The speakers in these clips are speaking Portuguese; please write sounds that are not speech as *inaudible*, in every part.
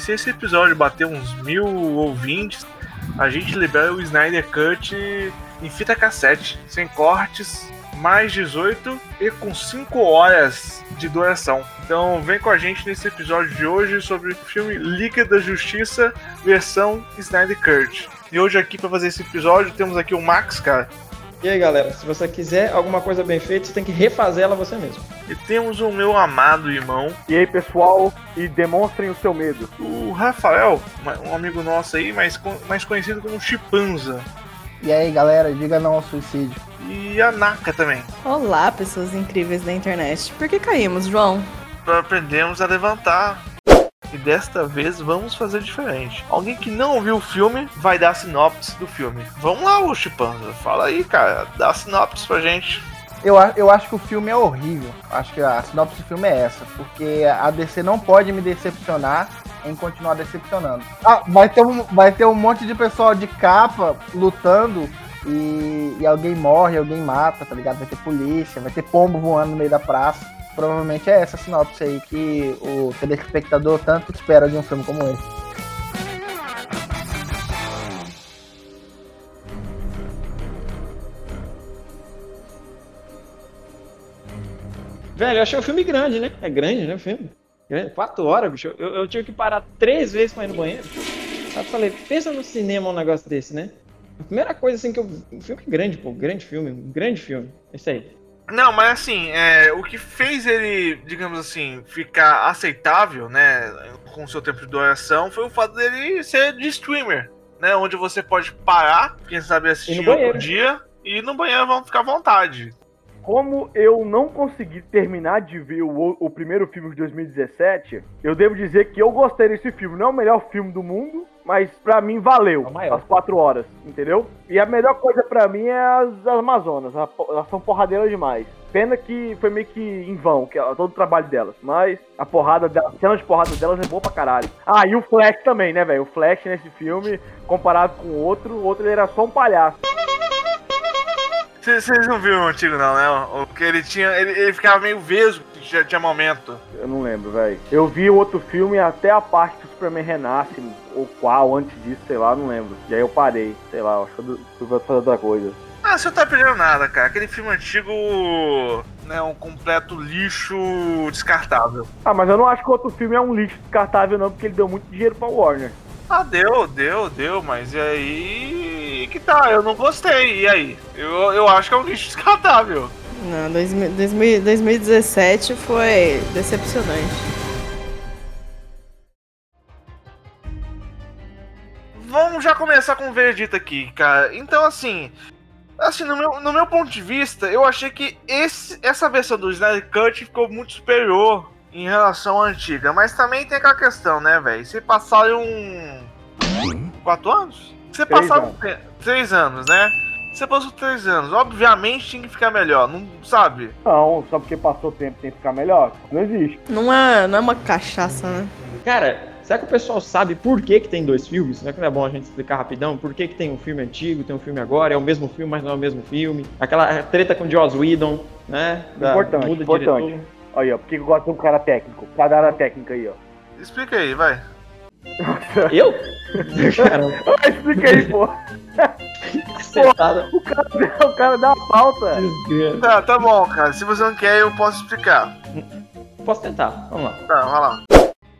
Se esse episódio bater uns mil ouvintes, a gente libera o Snyder Cut em fita cassete, sem cortes, mais 18 e com 5 horas de duração. Então vem com a gente nesse episódio de hoje sobre o filme Liga da Justiça, versão Snyder Cut. E hoje aqui para fazer esse episódio temos aqui o Max, cara. E aí, galera, se você quiser alguma coisa bem feita, você tem que refazer ela você mesmo. E temos o meu amado irmão. E aí, pessoal, e demonstrem o seu medo. O Rafael, um amigo nosso aí, mais, mais conhecido como Chipanza. E aí, galera, diga não ao suicídio. E a Naka também. Olá, pessoas incríveis da internet. Por que caímos, João? Para aprendermos a levantar. E desta vez vamos fazer diferente. Alguém que não viu o filme vai dar a sinopse do filme. Vamos lá, o Chipanza. Fala aí, cara. Dá a sinopse pra gente. Eu, eu acho que o filme é horrível. Acho que a sinopse do filme é essa. Porque a DC não pode me decepcionar em continuar decepcionando. Ah, vai ter um, vai ter um monte de pessoal de capa lutando e, e alguém morre, alguém mata, tá ligado? Vai ter polícia, vai ter pombo voando no meio da praça. Provavelmente é essa sinopse aí que o telespectador tanto espera de um filme como esse. Velho, eu achei o filme grande, né? É grande, né? O filme. Quatro horas, bicho. Eu, eu tive que parar três vezes pra ir no banheiro. Eu falei, pensa no cinema um negócio desse, né? A primeira coisa assim que eu. O filme é grande, pô. Grande filme. Um grande filme. Esse aí. Não, mas assim, é, o que fez ele, digamos assim, ficar aceitável, né, com o seu tempo de duração, foi o fato dele ser de streamer, né, onde você pode parar, quem sabe assistir outro dia, e no banheiro vão ficar à vontade. Como eu não consegui terminar de ver o, o primeiro filme de 2017, eu devo dizer que eu gostei desse filme. Não é o melhor filme do mundo, mas pra mim valeu é as quatro horas, entendeu? E a melhor coisa pra mim é as Amazonas, elas são porradeiras demais. Pena que foi meio que em vão, que todo o trabalho delas. Mas a porrada delas, a cena de porrada delas é boa pra caralho. Ah, e o Flash também, né, velho? O Flash nesse filme, comparado com o outro, o outro ele era só um palhaço. Vocês não viram o antigo, não, né? O que ele tinha. Ele, ele ficava meio vesgo, já tinha momento. Eu não lembro, velho. Eu vi o outro filme até a parte que o Superman renasce, ou qual, antes disso, sei lá, não lembro. E aí eu parei, sei lá, acho que fui fazer outra coisa. Ah, você não tá perdendo nada, cara. Aquele filme antigo né, um completo lixo descartável. Ah, mas eu não acho que o outro filme é um lixo descartável, não, porque ele deu muito dinheiro pra Warner. Ah, deu, deu, deu, mas e aí que tá, eu não gostei, e aí? Eu, eu acho que é um lixo descartável. Não, 2000, 2017 foi decepcionante. Vamos já começar com o veredito aqui, cara. Então, assim, assim no, meu, no meu ponto de vista, eu achei que esse, essa versão do Snyder Cut ficou muito superior em relação à antiga. Mas também tem aquela questão, né, velho? Se passaram. Quatro anos? Você passaram três anos, né? Você passou três anos. Obviamente tinha que ficar melhor, não sabe? Não, só porque passou tempo tem que ficar melhor. Não existe. Não é, não é uma cachaça, né? Cara, será que o pessoal sabe por que, que tem dois filmes? Será que não é bom a gente explicar rapidão? Por que, que tem um filme antigo, tem um filme agora? É o mesmo filme, mas não é o mesmo filme? Aquela treta com Joss Whedon, né? Da, importante, importante. Diretor. Aí, ó, porque eu gosto de um cara técnico. Cada área técnica aí, ó. Explica aí, vai. Eu? *laughs* Caramba. Explica aí, pô. *laughs* o, cara, o cara dá uma pauta. Tá, tá bom, cara. Se você não quer, eu posso explicar. Posso tentar. Vamos lá. Tá, vai lá.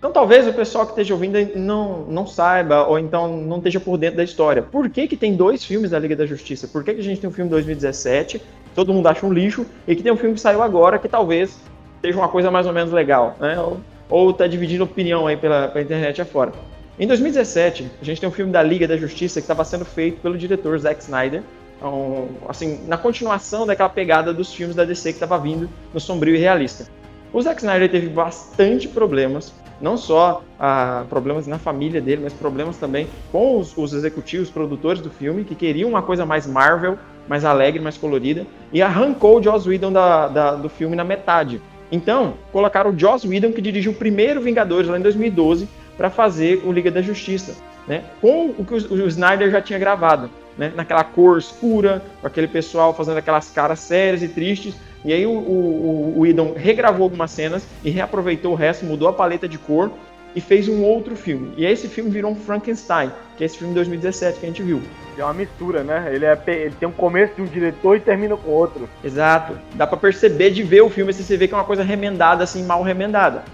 Então talvez o pessoal que esteja ouvindo não, não saiba, ou então não esteja por dentro da história. Por que, que tem dois filmes da Liga da Justiça? Por que, que a gente tem um filme em 2017, todo mundo acha um lixo, e que tem um filme que saiu agora que talvez seja uma coisa mais ou menos legal, né? Ou, ou tá dividindo opinião aí pela, pela internet afora. Em 2017, a gente tem um filme da Liga da Justiça que estava sendo feito pelo diretor Zack Snyder, então, assim, na continuação daquela pegada dos filmes da DC que estava vindo no sombrio e realista. O Zack Snyder teve bastante problemas, não só ah, problemas na família dele, mas problemas também com os, os executivos, produtores do filme, que queriam uma coisa mais Marvel, mais alegre, mais colorida, e arrancou o Joss Whedon da, da, do filme na metade. Então, colocaram o Joss Whedon, que dirigiu o primeiro Vingadores lá em 2012, para fazer o Liga da Justiça, né? Com o que o, Snyder já tinha gravado, né? Naquela cor escura, com aquele pessoal fazendo aquelas caras sérias e tristes, E aí o, o, o Idon regravou algumas cenas e reaproveitou o resto, mudou a paleta de cor e fez um outro filme. E esse filme virou um Frankenstein, que é esse filme de 2017 que a gente viu. É uma mistura, né? Ele, é, ele tem um começo de um diretor e termina com outro. Exato. Dá para perceber de ver o filme, assim, você vê que é uma coisa remendada, assim, mal remendada.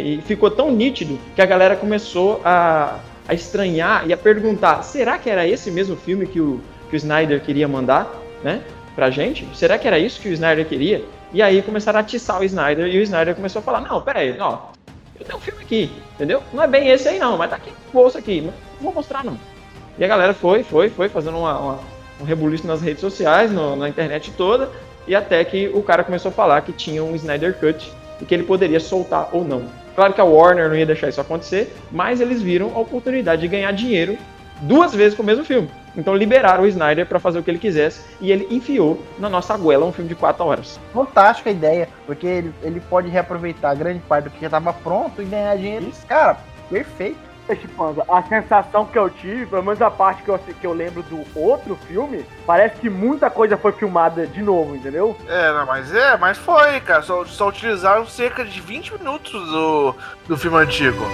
E ficou tão nítido que a galera começou a, a estranhar e a perguntar: será que era esse mesmo filme que o, que o Snyder queria mandar, né? Pra gente? Será que era isso que o Snyder queria? E aí começaram a atiçar o Snyder e o Snyder começou a falar: não, peraí, ó, eu tenho um filme aqui, entendeu? Não é bem esse aí não, mas tá aqui no bolso aqui, não vou mostrar não. E a galera foi, foi, foi fazendo uma, uma, um rebuliço nas redes sociais, no, na internet toda, e até que o cara começou a falar que tinha um Snyder Cut e que ele poderia soltar ou não. Claro que a Warner não ia deixar isso acontecer, mas eles viram a oportunidade de ganhar dinheiro duas vezes com o mesmo filme. Então liberaram o Snyder para fazer o que ele quisesse e ele enfiou na nossa goela um filme de quatro horas. Fantástica ideia, porque ele, ele pode reaproveitar grande parte do que já estava pronto e ganhar dinheiro. Isso. Cara, perfeito. A sensação que eu tive, pelo menos a parte que eu, que eu lembro do outro filme, parece que muita coisa foi filmada de novo, entendeu? É, não, mas é, mas foi, cara. Só, só utilizaram cerca de 20 minutos do, do filme antigo.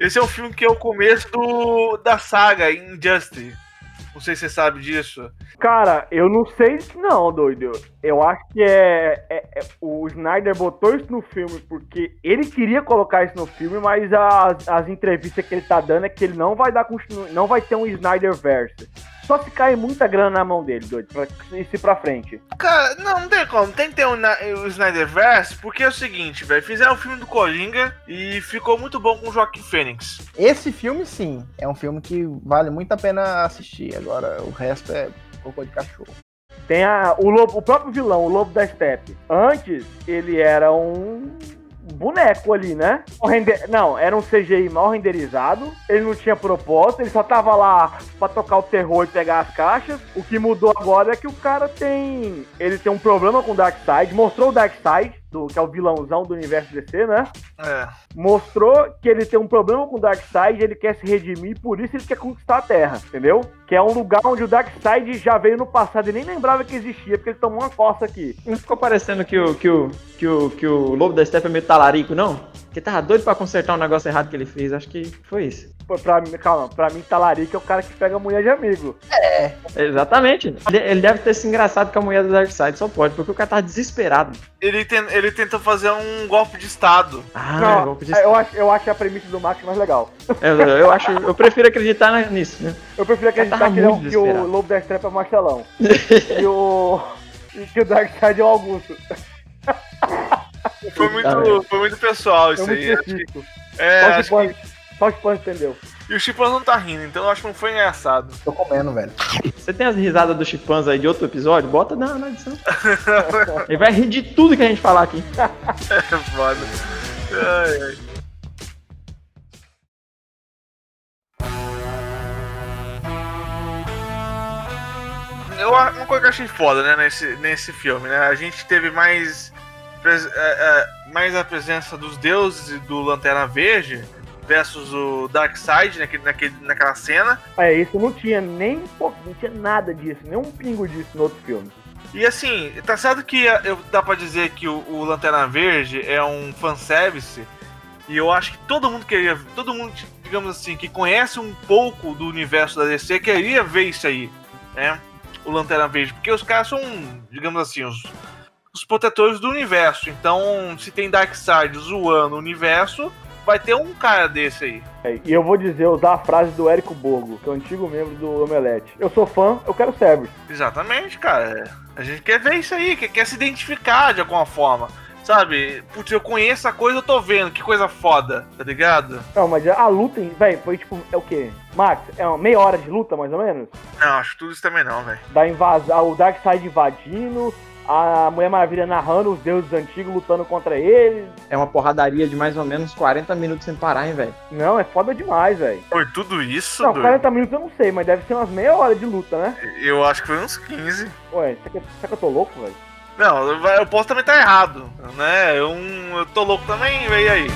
Esse é o filme que é o começo do, da saga Injustice. Não sei se você sabe disso. Cara, eu não sei não, doido. Eu acho que é, é, é, O Snyder botou isso no filme porque ele queria colocar isso no filme, mas as, as entrevistas que ele tá dando é que ele não vai dar não vai ter um Snyder verso. Só se cair muita grana na mão dele, doido, pra ir pra frente. Cara, não, não tem como. Tem que ter um, o Snyderverse, porque é o seguinte, velho. Fizeram o filme do Coringa e ficou muito bom com o Joaquim Fênix. Esse filme, sim, é um filme que vale muito a pena assistir. Agora, o resto é cocô de cachorro. Tem a, o, lobo, o próprio vilão, o Lobo da Steppe. Antes, ele era um boneco ali, né? Não, era um CGI mal renderizado. Ele não tinha propósito, ele só tava lá pra tocar o terror e pegar as caixas. O que mudou agora é que o cara tem. Ele tem um problema com o Darkseid, mostrou o Darkseid do, que é o vilãozão do universo DC, né? É. Mostrou que ele tem um problema com o Darkseid, ele quer se redimir, por isso ele quer conquistar a Terra, entendeu? Que é um lugar onde o Darkseid já veio no passado e nem lembrava que existia, porque ele tomou uma costa aqui. Não ficou parecendo que o, que o, que o, que o Lobo da Steppe é meio talarico, não? Que tava doido pra consertar um negócio errado que ele fez, acho que foi isso. Pô, pra mim, calma, pra mim, talarico é o cara que pega a mulher de amigo. É. Exatamente. Ele deve ter se engraçado com a mulher do Darkseid, só pode, porque o cara tava desesperado. Ele, tem, ele tentou fazer um golpe de Estado. Ah, não, golpe de Estado. Eu acho, eu acho a premissa do Max mais legal. Eu, eu, acho, eu prefiro acreditar nisso, né? Eu prefiro acreditar que, é, que o Lobo da Estrepa é o Marcelão. *laughs* e o. E que o Darkseid é o Augusto. Foi muito, foi muito pessoal isso aí. Muito é, só, acho que... só o Chipão entendeu. E o Chipans não tá rindo, então eu acho que não foi engraçado. Tô comendo, velho. Você tem as risadas do Chipans aí de outro episódio? Bota na, na edição. *laughs* Ele vai rir de tudo que a gente falar aqui. é foda. Ai, ai. Eu, uma coisa que eu achei foda, né, nesse, nesse filme, né? A gente teve mais, mais a presença dos deuses e do Lanterna Verde versus o Darkseid naquele, naquele, naquela cena. É, isso não tinha nem pô, não tinha nada disso, nem um pingo disso no outro filme. E assim, tá certo que eu, dá pra dizer que o, o Lanterna Verde é um fanservice, e eu acho que todo mundo queria, todo mundo, digamos assim, que conhece um pouco do universo da DC, queria ver isso aí, né? O Lanterna Verde, porque os caras são, digamos assim, os, os protetores do universo. Então, se tem Darkseid zoando o universo, vai ter um cara desse aí. É, e eu vou dizer, usar a frase do Érico Borgo, que é o antigo membro do Omelete. Eu sou fã, eu quero Cerberus. Exatamente, cara. A gente quer ver isso aí, quer, quer se identificar de alguma forma. Sabe? Putz, eu conheço a coisa, eu tô vendo, que coisa foda, tá ligado? Não, mas a luta, velho, foi tipo, é o quê? Max, é uma meia hora de luta, mais ou menos? Não, acho tudo isso também não, velho. Da invasão, o Darkseid invadindo, a Mulher Maravilha narrando os deuses antigos lutando contra eles. É uma porradaria de mais ou menos 40 minutos sem parar, hein, velho? Não, é foda demais, velho. Foi tudo isso? Não, 40 minutos eu não sei, mas deve ser umas meia hora de luta, né? Eu acho que foi uns 15. Ué, será que, será que eu tô louco, velho? Não, eu posso também estar errado, né? Eu, eu tô louco também, e aí?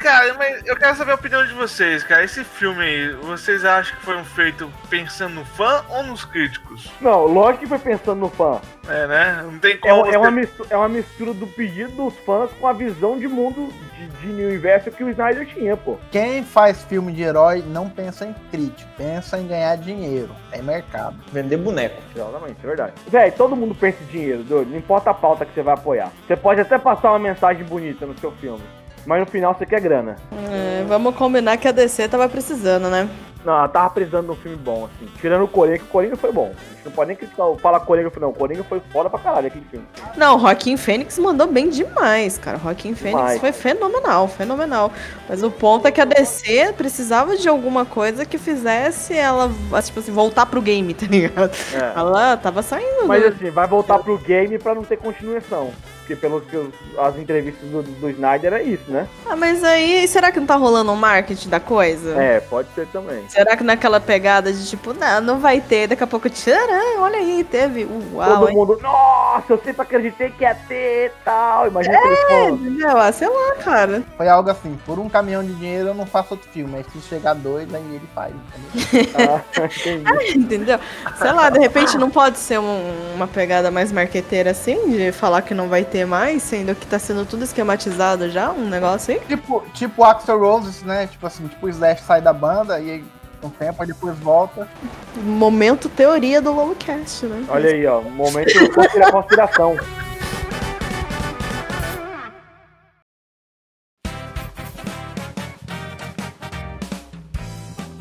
Cara, mas eu quero saber a opinião de vocês, cara. Esse filme aí, vocês acham que foi um feito pensando no fã ou nos críticos? Não, lógico que foi pensando no fã. É, né? Não tem É, como. é você- uma mistura, é uma mistura do pedido dos fãs com a visão de mundo de, de universo que o Snyder tinha, pô. Quem faz filme de herói não pensa em crítico, pensa em ganhar dinheiro. É mercado. Vender boneco. Exatamente, é verdade. Véi, todo mundo pensa em dinheiro, doido. Não importa a pauta que você vai apoiar. Você pode até passar uma mensagem bonita no seu filme. Mas no final você quer grana. É, vamos combinar que a DC tava precisando, né? Não, ela tava precisando de um filme bom, assim. Tirando o Coringa, que o Coringa foi bom. A gente não pode nem criticar, o- falar Coringa, não. O Coringa foi foda pra caralho aquele filme. Não, o Joaquim Fênix mandou bem demais, cara. O Joaquim Fênix foi fenomenal, fenomenal. Mas o ponto é que a DC precisava de alguma coisa que fizesse ela, tipo assim, voltar pro game, *laughs* tá ligado? É. Ela tava saindo Mas do... assim, vai voltar pro game pra não ter continuação. Porque pelos que os- as entrevistas do, do Snyder é isso, né? Ah, mas aí, será que não tá rolando um marketing da coisa? É, pode ser também. Será que naquela pegada de tipo, não, não vai ter, daqui a pouco, tcharam, olha aí, teve, uau, Todo hein? mundo, nossa, eu sempre acreditei que ia ter e tal. Imagina aqueles fãs. entendeu? Ah, sei lá, cara. Foi algo assim, por um caminhão de dinheiro eu não faço outro filme. Aí se chegar dois, aí ele faz. entendeu? *laughs* Ah, entendi. Entendeu? Sei lá, de repente não pode ser um- uma pegada mais marqueteira assim, de falar que não vai ter mais, sendo que tá sendo tudo esquematizado já, um negócio aí. tipo, tipo Axel Roses, né? Tipo assim, tipo o Slash sai da banda e aí um tempo aí depois volta. Momento teoria do Lowcast, né? Olha aí, ó. Momento conspira- conspiração.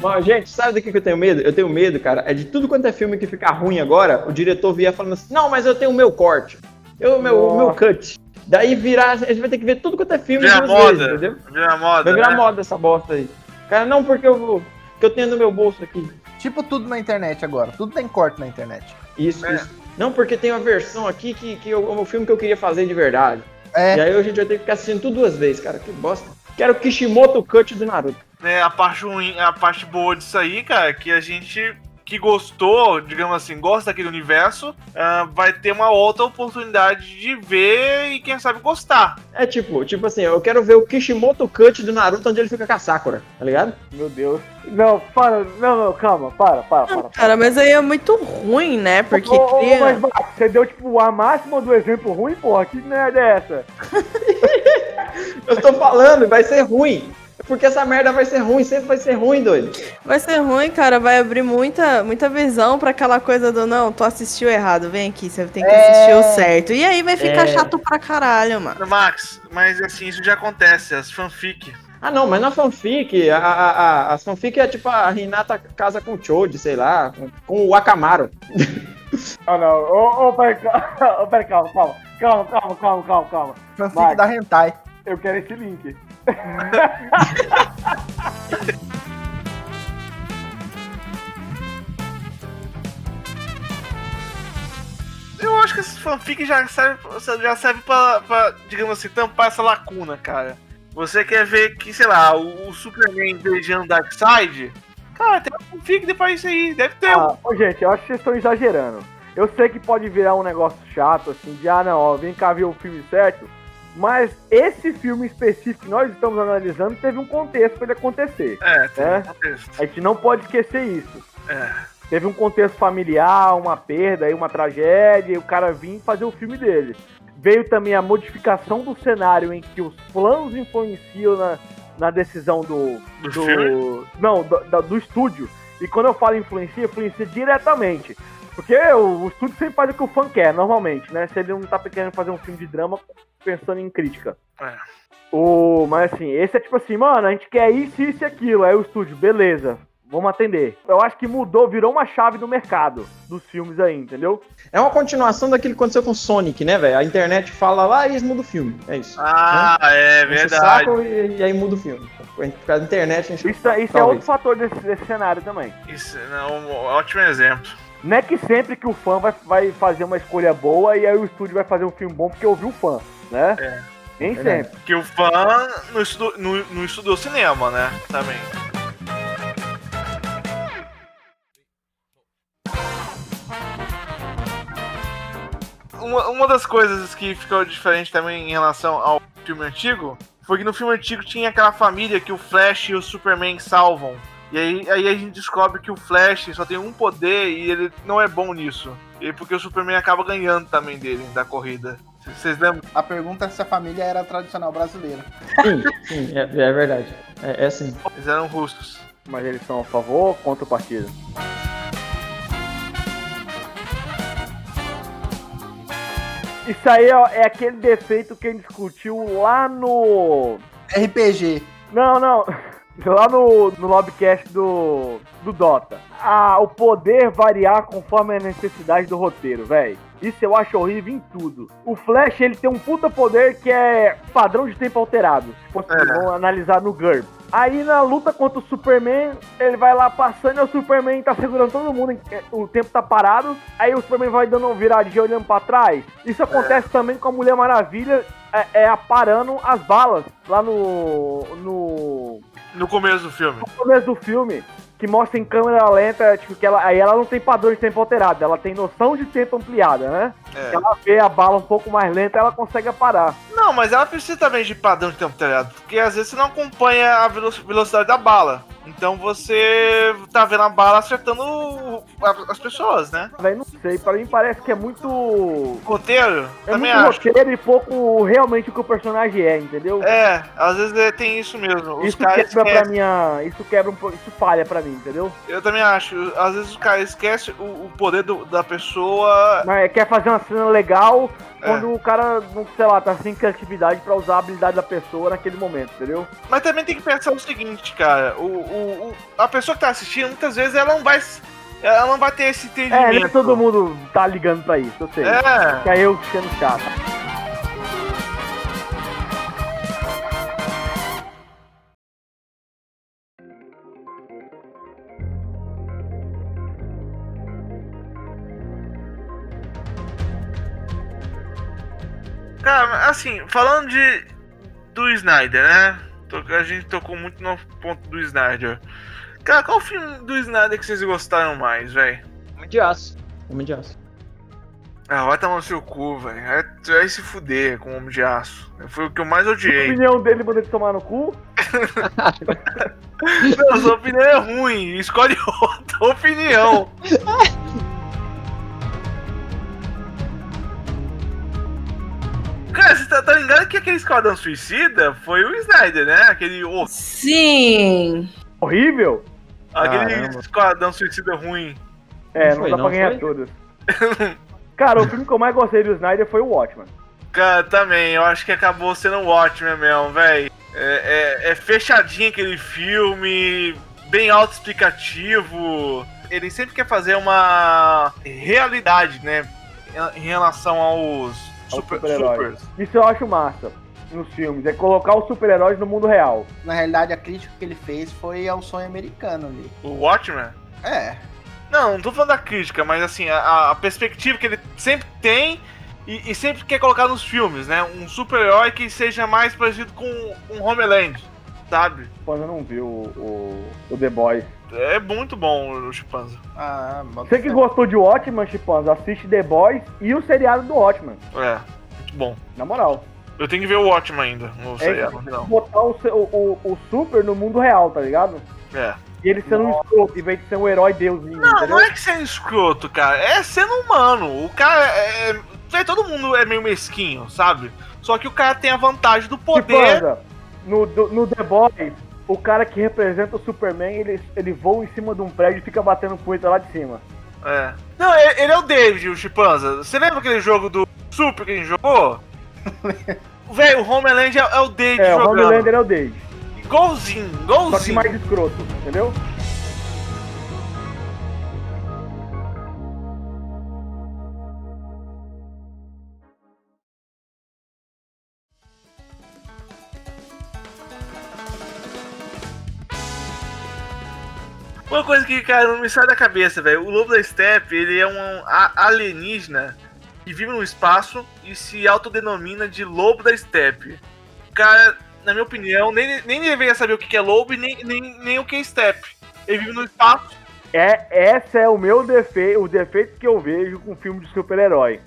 Mas, gente, sabe do que que eu tenho medo? Eu tenho medo, cara, é de tudo quanto é filme que ficar ruim agora, o diretor vier falando assim, não, mas eu tenho o meu corte, eu, o meu, o meu cut. Daí virar, a gente vai ter que ver tudo quanto é filme Vira duas moda. vezes, entendeu? Vira moda. Vai virar né? moda essa bosta aí. Cara, não porque eu vou, que eu tenho no meu bolso aqui. Tipo tudo na internet agora. Tudo tem corte na internet. Isso, É. isso. Não porque tem uma versão aqui que, que eu- o filme que eu queria fazer de verdade. É. E aí a gente vai ter que ficar assistindo tudo duas vezes, cara, que bosta. Quero o Kishimoto Cut do Naruto. É, a parte ruim, a parte boa disso aí, cara, é que a gente que gostou, digamos assim, gosta daquele universo, ah, vai ter uma outra oportunidade de ver e quem sabe gostar. É tipo, tipo assim, eu quero ver o Kishimoto Cut do Naruto onde ele fica com a Sakura, tá ligado? Meu Deus. Não, para. Não, não, calma. Para, para, para. para. Cara, mas aí é muito ruim, né? Porque Ô, ô, cria... mas, você deu, tipo, a máxima do exemplo ruim, porra. Que merda é essa? *laughs* Eu tô falando, vai ser ruim. Porque essa merda vai ser ruim, sempre vai ser ruim, doido. Vai ser ruim, cara, vai abrir muita, muita visão pra aquela coisa do não, tu assistiu errado, vem aqui, você tem que É. assistir o certo. E aí vai ficar É. chato pra caralho, mano. Max, mas assim, isso já acontece, as fanfic. Ah não, mas na fanfic, a, a, a, as fanfic é tipo a Hinata casa com o Choji, sei lá, com, com o Akamaru. *laughs* Ah, não. Ô, ô, pera, calma, *laughs* ô, pera, calma, calma. Calma, calma, calma, calma, calma. Fanfic Vai. da Hentai. Eu quero esse link. *laughs* Eu acho que esse fanfic já serve, já serve pra, pra, digamos assim, tampar essa lacuna, cara. Você quer ver que, sei lá, o, o Superman beijando Darkseid? Cara, tem um fanfic depois disso aí, deve ter. um. Ah, ô, gente, eu acho que vocês estão exagerando. Eu sei que pode virar um negócio chato, assim, de ah, não, ó, vem cá ver o filme certo. Mas esse filme específico que nós estamos analisando teve um contexto para ele acontecer. É, tem É? um contexto. A gente não pode esquecer isso. É. Teve um contexto familiar, uma perda, aí uma tragédia, e o cara vinha fazer o filme dele. Veio também a modificação do cenário em que os planos influenciam na, na decisão do. Do do não, do, do estúdio. E quando eu falo influencia, influencia diretamente. Porque o, o estúdio sempre faz o que o fã quer, normalmente, né? Se ele não tá querendo fazer um filme de drama pensando em crítica. É. O, mas assim, esse é tipo assim, mano, a gente quer isso, isso e aquilo. Aí o estúdio, beleza, vamos atender. Eu acho que mudou, virou uma chave do mercado dos filmes aí, entendeu? É uma continuação daquilo que aconteceu com Sonic, né, velho? A internet fala lá e eles mudam o filme. É isso. Ah, é Enche o verdade. saco e, e aí muda o filme. Por causa da internet, a gente Isso, isso é outro fator desse, desse cenário também. Isso é um ótimo exemplo. Não é que sempre que o fã vai, vai fazer uma escolha boa e aí o estúdio vai fazer um filme bom porque ouviu o fã, né? É. Nem Verdade. sempre. Que o fã não estudou, não, não estudou cinema, né? Também. Uma, uma das coisas que ficou diferente também em relação ao filme antigo foi que no filme antigo tinha aquela família que o Flash e o Superman salvam. E aí, aí a gente descobre que o Flash só tem um poder e ele não é bom nisso. E porque o Superman acaba ganhando também dele, da corrida. Vocês lembram? A pergunta é se a família era tradicional brasileira. Sim, sim, é, é verdade. É, é sim. Eles eram russos. Mas eles são a favor ou contra o partido? Isso aí é, é aquele defeito que a gente discutiu lá no. RPG. Não, não. Lá no, no Lobcast do, do Dota. Ah, o poder variar conforme a necessidade do roteiro, velho. Isso eu acho horrível em tudo. O Flash, ele tem um puta poder que é padrão de tempo alterado. Se fosse É. vamos analisar no GURB. Aí na luta contra o Superman, ele vai lá passando e o Superman tá segurando todo mundo, o tempo tá parado. Aí o Superman vai dando uma viradinha olhando pra trás. Isso acontece também com a Mulher Maravilha é, é aparando as balas lá no. no. No começo do filme. no começo do filme. Que mostra em câmera lenta, tipo, que ela, aí ela não tem padrão de tempo alterado, ela tem noção de tempo ampliada, né? É. Ela vê a bala um pouco mais lenta, ela consegue parar. Não, mas ela precisa também de padrão de tempo telhado, porque às vezes você não acompanha a velo- velocidade da bala. Então você tá vendo a bala acertando as pessoas, né? Véi, não sei, pra mim parece que é muito. Roteiro, É também muito acho. roteiro e pouco realmente o que o personagem é, entendeu? É, às vezes é, tem isso mesmo. Os isso quebra pra esquecem. minha. Isso quebra um pouco. Isso falha pra mim, entendeu? Eu também acho. Às vezes o cara esquece o, o poder do- da pessoa. Mas quer fazer uma cena legal É. quando o cara, sei lá, tá sem criatividade pra usar a habilidade da pessoa naquele momento, entendeu? Mas também tem que pensar o seguinte, cara. O, o, o- a pessoa que tá assistindo, muitas vezes ela não vai. Ela não vai ter esse entendimento. É, nem todo mundo tá ligando pra isso, eu sei. É. Que aí eu sendo chato. Cara, assim, falando de do Snyder, né? A gente tocou muito no ponto do Snyder. Cara, qual filme do Snyder que vocês gostaram mais, velho? Homem de aço. Homem de aço. Ah, vai tomar no seu cu, velho. Vai, tu vai se fuder com o Homem de Aço. Foi o que eu mais A odiei. opinião dele ele tomar no cu? *laughs* Não, sua opinião é ruim. Escolhe outra opinião. *laughs* Cara, você tá, tá ligado que aquele Esquadrão Suicida foi o Snyder, né? Aquele, o- Sim. Horrível? aquele Caramba. Esquadrão Suicida ruim. É, Não não, foi, dá pra não ganhar foi? todas. Cara, o filme que eu mais gostei do Snyder foi o Watchmen. Cara, também, eu acho que acabou sendo um Watchmen mesmo, velho. É, é, é fechadinho aquele filme, bem autoexplicativo. Ele sempre quer fazer uma realidade, né? Em relação aos Aos super, super-heróis. supers. Isso eu acho massa nos filmes, é colocar os super-heróis no mundo real. Na realidade, a crítica que ele fez foi ao sonho americano ali. O Watchmen? É. Não, não tô falando da crítica, mas assim, a, a perspectiva que ele sempre tem e, e sempre quer colocar nos filmes, né? Um super-herói que seja mais parecido com um Homeland, sabe? Quando eu não vi o, o, o The Boys. É muito bom o Chipanza. Ah, Você que gostou de Watchmen, Chipanza, assiste The Boys e o seriado do Watchmen. É, muito bom. Na moral. Eu tenho que ver o Watchmen ainda, no É seriado, não. botar o, o, o super no mundo real, tá ligado? É. E ele sendo um escroto, em vez de ser um herói deusinho, Não, entendeu? não é que sendo escroto, cara. É sendo humano. O cara é. é- véi, todo mundo é meio mesquinho, sabe? Só que o cara tem a vantagem do poder. Chipanza, no, do- no The Boys, o cara que representa o Superman, ele, ele voa em cima de um prédio e fica batendo punheta lá de cima. É. Não, ele ele é o David, o Chipanza. Você lembra aquele jogo do Super que a gente jogou? *laughs* Velho, o Homeland é, é o David É, o jogando. Homelander é o Dave. Igualzinho, Só que igualzinho. mais escroto, entendeu? Uma coisa que, cara, não me sai da cabeça, velho. O Lobo da Steppe, ele é um alienígena que vive no espaço e se autodenomina de Lobo da Steppe. Cara, na minha opinião, nem, nem deveria saber o que é lobo e nem, nem, nem o que é steppe. Ele vive no espaço. É, essa é o meu defeito, o defeito que eu vejo com filme de super-herói.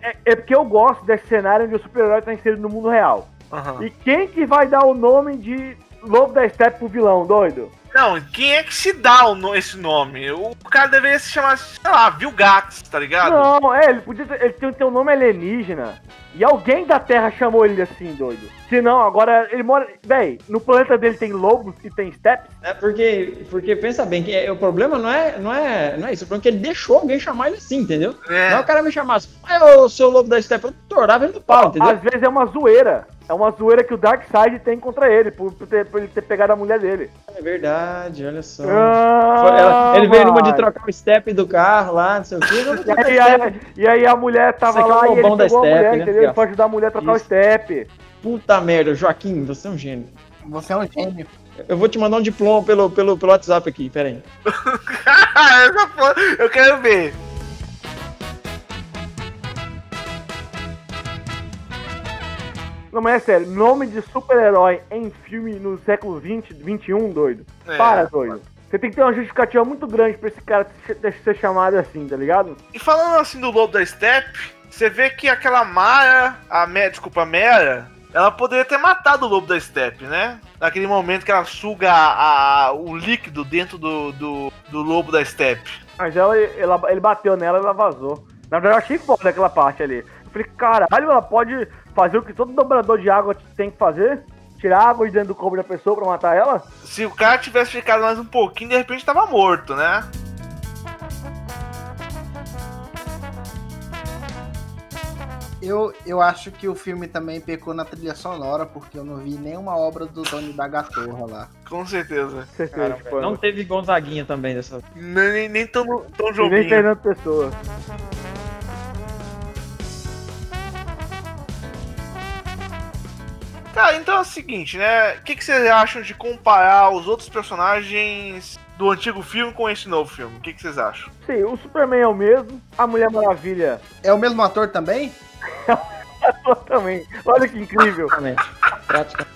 É, é porque eu gosto desse cenário onde o super-herói tá inserido no mundo real. Uhum. E quem que vai dar o nome de Lobo da Steppe pro vilão, doido? Não, quem é que se dá o, esse nome? O cara deveria se chamar, sei lá, Vilgax, tá ligado? Não, é, ele podia ter, ele tem, tem um nome alienígena. E alguém da Terra chamou ele assim, doido. Se não, agora ele mora. Véi, no planeta dele tem lobos e tem steps. É porque, porque pensa bem, que é, o problema não é, não, é, não é isso. O problema é que ele deixou alguém chamar ele assim, entendeu? É. Não é o cara me chamasse, ah, o seu lobo da steppe, eu torava ele do pau, entendeu? Às vezes é uma zoeira. É uma zoeira que o Darkseid tem contra ele, por, por, ter, por ele ter pegado a mulher dele. É verdade, olha só. Ah, ela, ele veio numa de trocar o step do carro lá, não sei o quê. *laughs* e, aí, e, aí, a mulher tava é lá é e ele pegou da step, a mulher, né? entendeu? Ele foi ajudar a mulher a trocar Isso. o step. Puta merda, Joaquim, você é um gênio. Você é um gênio. Eu vou te mandar um diploma pelo, pelo, pelo WhatsApp aqui, pera aí. *laughs* eu quero ver. Não, mas é sério, nome de super-herói em filme no século 20, 21, doido. É. Para, doido. Você tem que ter uma justificativa muito grande pra esse cara ser chamado assim, tá ligado? E falando assim do Lobo da Steppe, você vê que aquela Mara, a Mera, desculpa, a Mera, ela poderia ter matado o Lobo da Steppe, né? Naquele momento que ela suga a, a, o líquido dentro do, do, do Lobo da Steppe. Mas ela, ela, ele bateu nela e ela vazou. Na verdade, eu achei foda aquela parte ali. Eu falei, caralho, ela pode fazer o que todo dobrador de água tem que fazer? Tirar água de dentro do corpo da pessoa pra matar ela? Se o cara tivesse ficado mais um pouquinho, de repente tava morto, né? Eu, eu acho que o filme também pecou na trilha sonora, porque eu não vi nenhuma obra do Tony da Gatorra lá. Com certeza. certeza não teve Gonzaguinha também dessa. Nem, nem tão, tão Jobim. Nem Fernando Pessoa. Tá, então é o seguinte, né? O que, que vocês acham de comparar os outros personagens do antigo filme com esse novo filme? O que, que vocês acham? Sim, o Superman é o mesmo, a Mulher Maravilha. É o mesmo ator também? *laughs* é o mesmo ator também. Olha que incrível. Prática.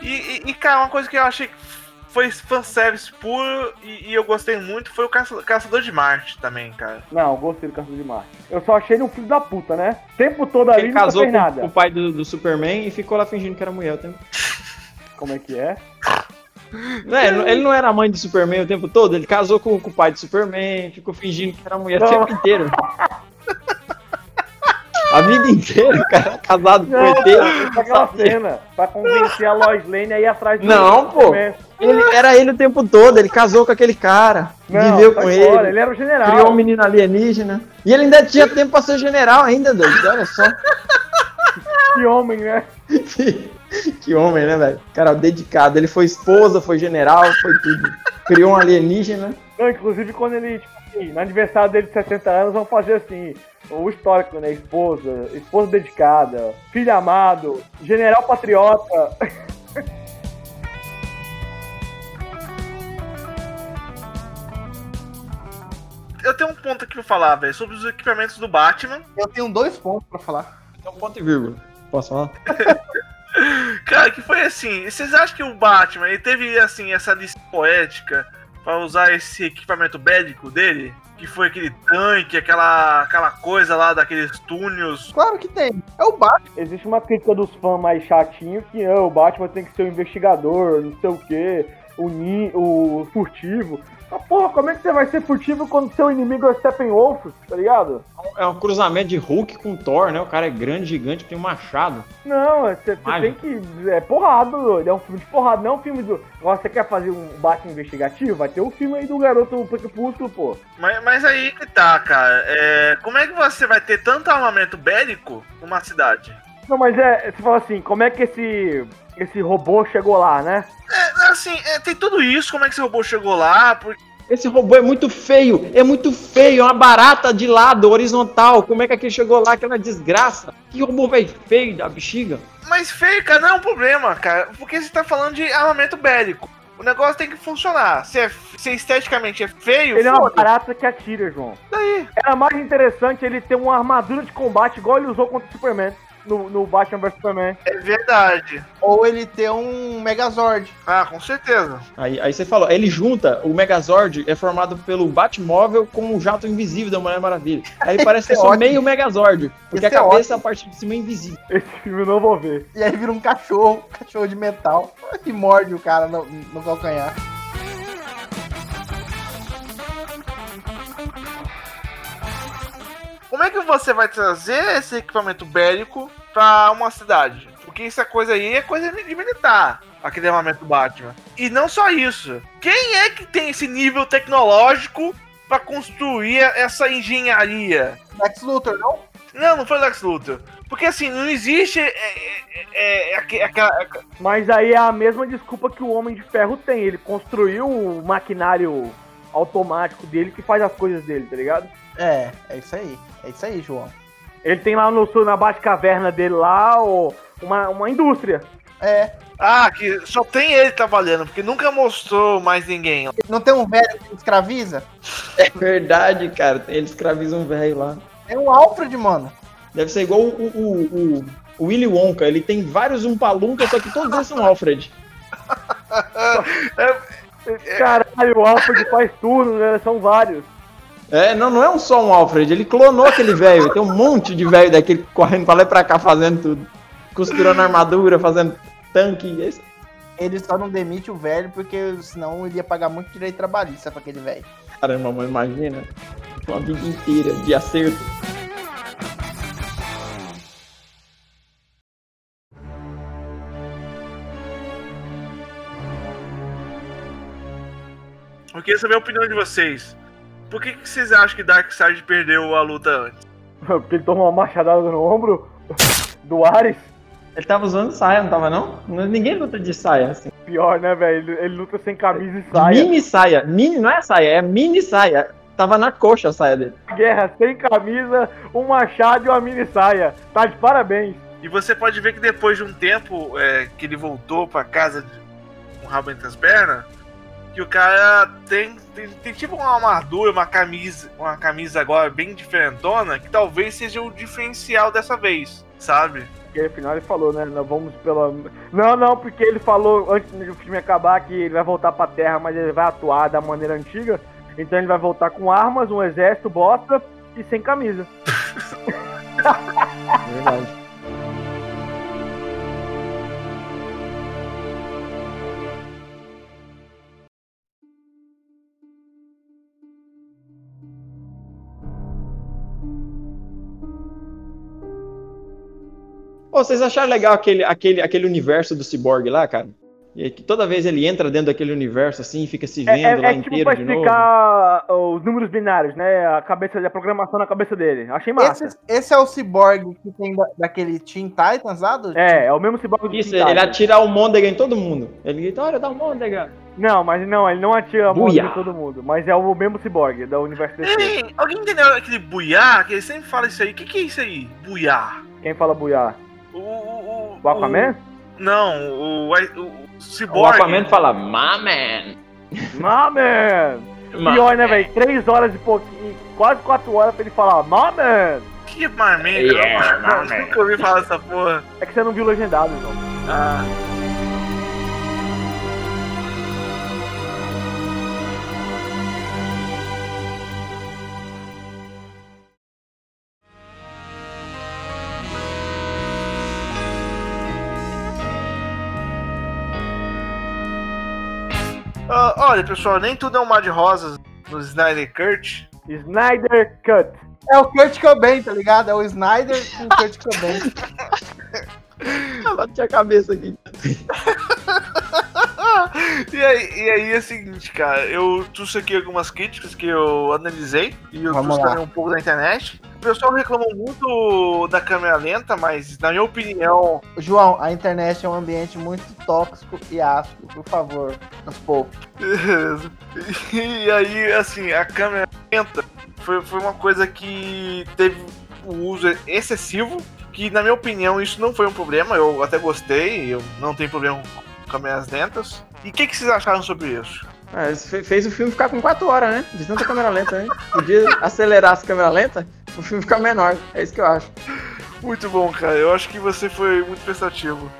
E, e, e, cara, uma coisa que eu achei foi fanservice puro e, e, eu gostei muito foi o Caça, Caçador de Marte também, cara. Não, eu gostei do Caçador de Marte. Eu só achei ele um filho da puta, né? O tempo todo ali ele casou com nada. o pai do, do, Superman e ficou lá fingindo que era mulher o tempo. *laughs* Como é que é? é? Ele não era mãe do Superman o tempo todo, ele casou com, com o pai do Superman, ficou fingindo que era mulher não. o tempo inteiro. *laughs* A vida inteira, cara, casado com o ET. Aquela cena, pra convencer a Lois Lane a ir atrás do Não, pô. Ele, era ele o tempo todo, ele casou com aquele cara, não, viveu com ele. Ele era o general. Criou um menino alienígena. E ele ainda tinha tempo pra ser general ainda, doido. Olha só. *laughs* Que homem, né? *laughs* que homem, né, velho? Cara, dedicado. Ele foi esposa, foi general, foi tudo. Criou um alienígena. Não, inclusive quando ele, tipo assim, no aniversário dele de 60 anos, vão fazer assim o histórico, né? Esposa, esposa dedicada, filho amado, general patriota. *laughs* Eu tenho um ponto aqui pra falar, velho, sobre os equipamentos do Batman. Eu tenho dois pontos pra falar. É um ponto e vírgula. Posso falar? *laughs* Cara, que foi assim. Vocês acham que o Batman ele teve assim essa lista poética para usar esse equipamento bélico dele? que foi aquele tanque, aquela, aquela coisa lá daqueles túneis. Claro que tem. É o Batman. Existe uma crítica dos fãs mais chatinho que oh, o Batman tem que ser o investigador, não sei o quê, o, ni, o furtivo. Ah, porra, como é que você vai ser furtivo quando seu inimigo é Steppenwolf, tá ligado? É um cruzamento de Hulk com Thor, né? O cara é grande, gigante, tem um machado. Não, você tem que. É porrada, doido. É um filme de porrada, não é um filme do. Agora você quer fazer um Batman investigativo? Vai ter um filme aí do garoto Crepúsculo, pô. Mas, mas aí que tá, cara. É... Como é que você vai ter tanto armamento bélico numa cidade? Não, mas é. Você fala assim, como é que esse esse robô chegou lá, né? É, assim, é, tem tudo isso, como é que esse robô chegou lá, porque... Esse robô é muito feio, é muito feio, é uma barata de lado, horizontal. Como é que aquele chegou lá, aquela desgraça? Que robô velho feio da bexiga? Mas feio, cara, não é um problema, cara, porque você tá falando de armamento bélico. O negócio tem que funcionar. Se, é, se esteticamente é feio. Ele foda. é uma barata que atira, João. Daí. Era mais interessante ele ter uma armadura de combate igual ele usou contra o Superman. No, no Batman vs Superman. É verdade. Ou ele ter um Megazord. Ah, com certeza. Aí, aí você falou, ele junta, o Megazord é formado pelo Batmóvel com o jato invisível da Mulher Maravilha. Aí *laughs* parece que é só ótimo. meio Megazord, porque Esse a é cabeça, a parte de cima é invisível. Esse filme eu não vou ver. E aí vira um cachorro, cachorro de metal, que *laughs* morde o cara no, no calcanhar. Como é que você vai trazer esse equipamento bélico pra uma cidade? Porque essa coisa aí é coisa de militar, aquele armamento do Batman. E não só isso. Quem é que tem esse nível tecnológico pra construir essa engenharia? Lex Luthor, não? Não, não foi Lex Luthor. Porque assim, não existe. É, é, é, é, aque- aquela- Mas aí é a mesma desculpa que o Homem de Ferro tem. Ele construiu o maquinário automático dele que faz as coisas dele, tá ligado? É, é isso aí. É isso aí, João. Ele tem lá no sul, na Batcaverna dele lá, ó, uma, uma indústria. É. Ah, que só tem ele trabalhando, porque nunca mostrou mais ninguém. Não tem um velho que escraviza? É verdade, cara. Ele escraviza um velho lá. Tem um Alfred, mano. Deve ser igual o, o, o, o Willy Wonka. Ele tem vários Umpalumpa, só que todos eles são Alfred. *laughs* Caralho, o Alfred faz tudo, né? São vários. É, não, não é um só um Alfred. Ele clonou aquele velho. Tem um monte de velho daquele correndo pra lá e pra cá fazendo tudo. Costurando armadura, fazendo tanque. Esse- Ele só não demite o velho porque senão ele ia pagar muito direito trabalhista pra aquele velho. Caramba, mano, imagina. Uma vida inteira de acerto. Eu queria saber a opinião de vocês. Por que, que vocês acham que Darkseid perdeu a luta antes? *laughs* Porque ele tomou uma machadada no ombro *laughs* do Ares. Ele tava usando saia, não tava não? Ninguém luta de saia, assim. Pior, né, velho? Ele, ele luta sem camisa e saia. Mini saia. Mini, não é saia, é mini saia. Tava na coxa a saia dele. Guerra sem camisa, um machado e uma mini saia. Tá de parabéns. E você pode ver que depois de um tempo é, que ele voltou pra casa de, com o rabo entre as pernas, que o cara tem, tem, tem tipo uma armadura, uma camisa, uma camisa agora bem diferentona, que talvez seja o diferencial dessa vez, sabe? Porque afinal ele falou, né? Nós vamos pela. Não, não, porque ele falou antes do filme acabar que ele vai voltar pra terra, mas ele vai atuar da maneira antiga. Então ele vai voltar com armas, um exército, bota e sem camisa. *laughs* Verdade. Vocês acharam legal aquele, aquele, aquele universo do Cyborg lá, cara? E que toda vez ele entra dentro daquele universo assim, fica se É, vendo é- lá é tipo inteiro pra de novo. explicar os números binários, né? A cabeça a programação na cabeça dele. Achei massa. Esse, esse é o Cyborg que tem da- daquele Teen Titans lá? Do... É, é o mesmo cyborg do Isso, Teen ele Titans. atira o Môndega em todo mundo. Ele grita, olha, dá o Môndega. Não, mas não, ele não atira a Buia. de todo mundo. Mas é o mesmo cyborg da universo DC. Ei, alguém entendeu aquele buiar? Que ele sempre fala isso aí. O que, que é isso aí? Buiar. Quem fala buiar? O, o, O Aquaman? o- não, o, o, o O Cyborg. Aquaman fala, my man. My man! My Pior, né, man." velho? Três horas e pouquinho, quase quatro horas pra ele falar, my man! Que marmenta. Yeah, man. nunca ouvi falar dessa porra. É que você não viu legendado, então. Ah. Olha, pessoal, nem tudo é um mar de rosas no Snyder Cut. Snyder Cut. É o Kurt Cobain, tá ligado? É o Snyder com o Kurt Cobain. *laughs* Bate a cabeça aqui. *laughs* e, aí, e aí é o seguinte, cara, eu trouxe aqui algumas críticas que eu analisei e eu Vamos trouxe lá. também um pouco da internet. O pessoal reclamou muito da câmera lenta, mas na minha opinião, João, a internet é um ambiente muito tóxico e ácido. Por favor, nos poupe. *laughs* e aí, assim, a câmera lenta foi, foi uma coisa que teve o uso excessivo, que na minha opinião isso não foi um problema, eu até gostei, eu não tenho problema com câmeras lentas. E o que, que vocês acharam sobre isso? Ah, isso fe- fez o filme ficar com 4 horas, né? De tanta câmera lenta, né? Podia acelerar as câmeras lentas, o filme ficar menor. É isso que eu acho. Muito bom, cara. Eu acho que você foi muito prestativo.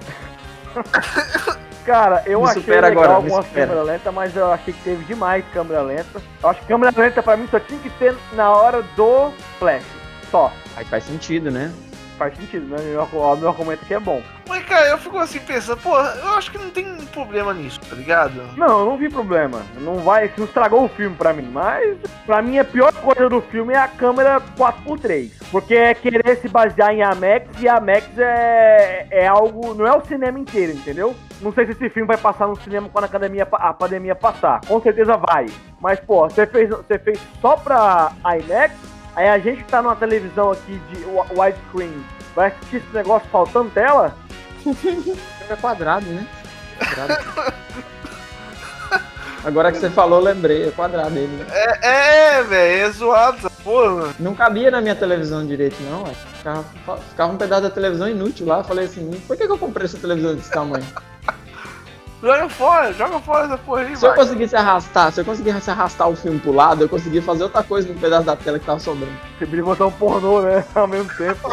Cara, eu Me achei legal agora, algumas supera. câmera lenta, mas eu achei que teve demais câmera lenta. Eu acho que câmera lenta pra mim só tinha que ter na hora do flash. Só. Aí faz sentido, né? Faz sentido, né? O meu argumento aqui é bom. Mas, cara, eu fico assim pensando, pô, eu acho que não tem problema nisso, tá ligado? Não, eu não vi problema. Não vai, não estragou o filme pra mim, mas pra mim a pior coisa do filme é a câmera 4x3. Porque é querer se basear em IMAX e IMAX é, é algo. não é o cinema inteiro, entendeu? Não sei se esse filme vai passar no cinema quando a, academia, a pandemia passar. Com certeza vai. Mas, pô, você fez, você fez só pra IMAX, aí a gente tá numa televisão aqui de wi- widescreen vai assistir esse negócio faltando tela? *laughs* É quadrado, né? Quadrado. Agora que você falou, eu lembrei. É quadrado ele, né? É, é velho, é zoado essa porra. Não cabia na minha televisão direito, não. ué. Ficava, ficava um pedaço da televisão inútil lá. Eu falei assim, por que, que eu comprei essa televisão desse tamanho? *laughs* Joga fora, joga fora essa porra aí, Se eu vai. conseguisse arrastar, se eu conseguisse arrastar o filme pro lado, eu conseguia fazer outra coisa no pedaço da tela que tava sobrando. Você podia botar um pornô, né? *laughs* Ao mesmo tempo.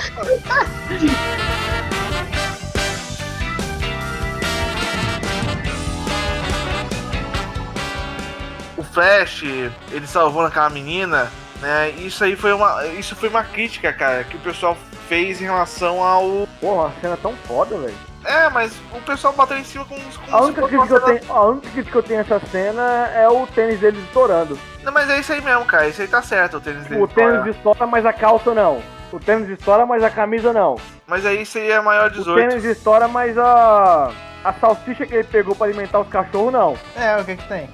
Flash, ele salvou naquela menina, né? Isso aí foi uma. Isso foi uma crítica, cara, que o pessoal fez em relação ao. Porra, uma cena tão foda, velho. É, mas o pessoal bateu em cima com os. Com A única crítica que eu tenho, a única crítica que eu tenho nessa cena é o tênis deles estourando. Não, mas é isso aí mesmo, cara. Isso aí tá certo, o tênis dele. O tênis estoura, mas a calça não. O tênis estoura, mas a camisa não. Mas aí seria maior O 18. tênis estoura, mas a a salsicha que ele pegou pra alimentar os cachorros não. É, o que que tem?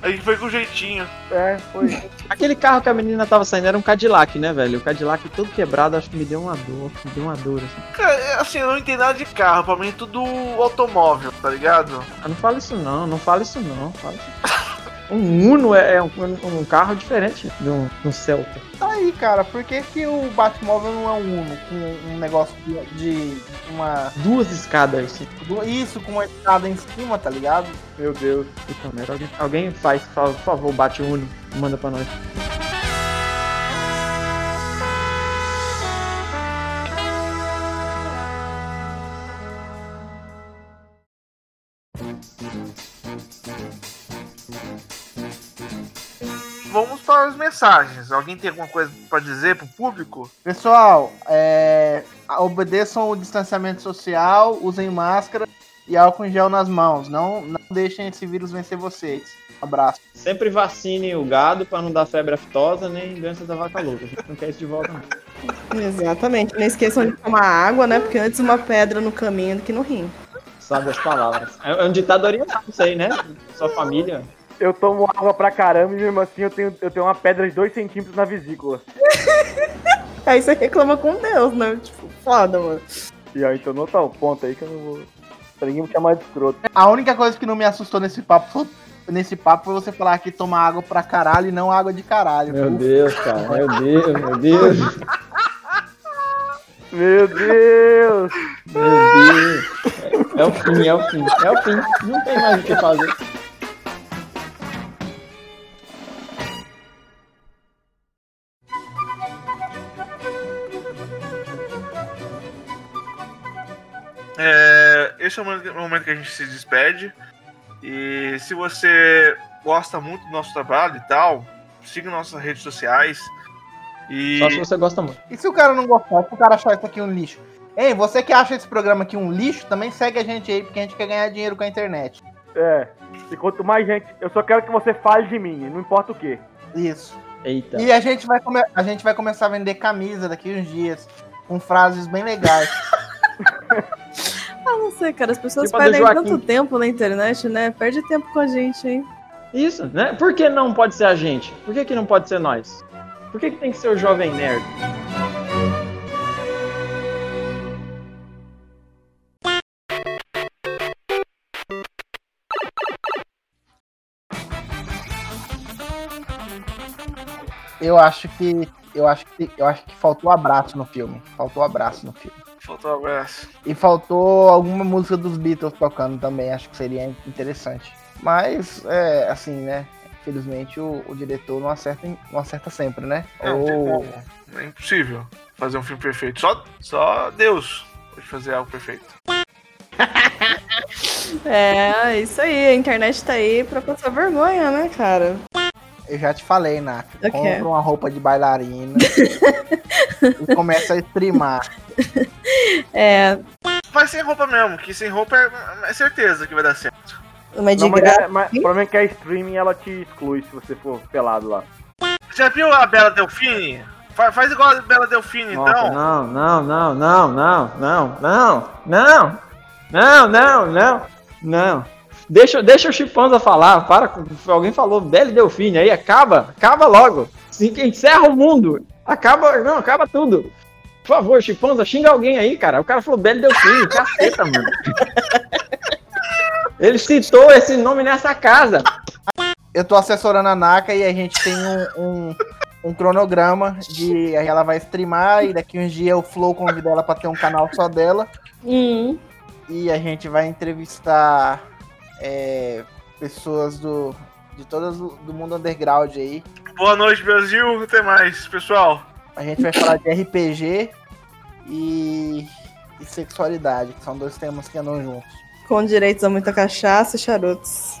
Aí foi com jeitinho. É, foi. Aquele carro que a menina tava saindo era um Cadillac, né, velho? O Cadillac todo quebrado, acho que me deu uma dor. Me deu uma dor, assim. Cara, é, assim, eu não entendo nada de carro. Pra mim é tudo automóvel, tá ligado? Ah, não fala isso não, não fala isso não. Fala isso. *laughs* Um Uno é, é um, um carro diferente de um, um Celta. Tá aí, cara, por que, que o Batmóvel não é um Uno com um negócio de, de uma. Duas escadas, do- Isso, com uma escada em cima, tá ligado? Meu Deus. Puta merda, alguém, alguém faz, por favor, por favor, bate o Uno, manda pra nós. Vamos para as mensagens. Alguém tem alguma coisa pra dizer pro público? Pessoal, é, obedeçam o distanciamento social, usem máscara e álcool em gel nas mãos. Não, não deixem esse vírus vencer vocês. Abraço. Sempre vacine o gado pra não dar febre aftosa nem doença da vaca louca. A gente não quer isso de volta, não. Exatamente. Não esqueçam de tomar água, né? Porque antes uma pedra no caminho do que no rim. Sabe as palavras. É é um ditado oriental isso aí, né? Sua família. Eu tomo água pra caramba e mesmo assim eu tenho, eu tenho uma pedra de 2 centímetros na vesícula. *laughs* Aí você reclama com Deus, né? Tipo, foda, mano. E aí, então não tá o ponto aí que eu não vou. Pra ninguém me chamar de escroto. A única coisa que não me assustou nesse papo foi, nesse papo foi você falar que toma água pra caralho e não água de caralho. Meu Ufa. Deus, cara. Meu Deus, meu Deus. Meu Deus! Meu Deus. É o fim, é o fim. É o fim. Não tem mais o que fazer. É, esse é o momento- que a gente se despede. E se você gosta muito do nosso trabalho e tal, siga nossas redes sociais. E Só se você gosta muito. E se o cara não gostar, se o cara achar isso aqui um lixo? Ei, você que acha esse programa aqui um lixo, também segue a gente aí, porque a gente quer ganhar dinheiro com a internet. É. E quanto mais gente. Eu só quero que você fale de mim, não importa o quê. Isso. Eita. E a gente vai, come- a gente vai começar a vender camisa daqui uns dias, com frases bem legais. *laughs* Ah, não sei, cara. As pessoas Tipo perdem tanto tempo na internet, né? Perde tempo com a gente, hein? Isso, né? Por que não pode ser a gente? Por que, que não pode ser nós? Por que, que tem que ser o jovem nerd? Eu acho que. Eu acho que. Eu acho que faltou abraço no filme. Faltou abraço no filme. Faltou um abraço. E faltou alguma música dos Beatles tocando também, acho que seria interessante. Mas, é, assim, né? infelizmente o, o diretor não acerta, não acerta sempre, né? Tem como. É impossível fazer um filme perfeito. Só, só Deus pode fazer algo perfeito. *laughs* É, isso aí, a internet tá aí pra passar vergonha, né, cara? Eu já te falei, Naka. O quê? Compra uma roupa de bailarina e começa a streamar. É, Vai sem roupa mesmo, que sem roupa é, é certeza que vai dar certo. mas de Não, mas, graça. é, mas o problema é que a streaming ela te exclui se você for pelado lá. Já viu a Bela Delfine? Fa- faz igual a Bela Delfine, Nossa, então. não, não, não, não, não, não, não, não, não, não, não, não. Deixa, deixa o Chipanza falar, para, com- alguém falou Bela e Delfine, aí acaba, acaba logo. Que encerra o mundo, acaba, não, acaba tudo. Por favor, Chipanza, xinga alguém aí, cara. O cara falou Bela e Delfine, caceta, mano. *laughs* Ele citou esse nome nessa casa. Eu tô assessorando a Naka e a gente tem um, um, um cronograma de. Aí ela vai streamar e daqui uns dias o Flow convida ela pra ter um canal só dela. Hum, E a gente vai entrevistar é, pessoas do. De todas o- do mundo underground aí. Boa noite, Brasil. Até mais, pessoal. A gente vai falar de RPG e, e sexualidade, que são dois temas que andam juntos. com direitos a muita cachaça e charutos.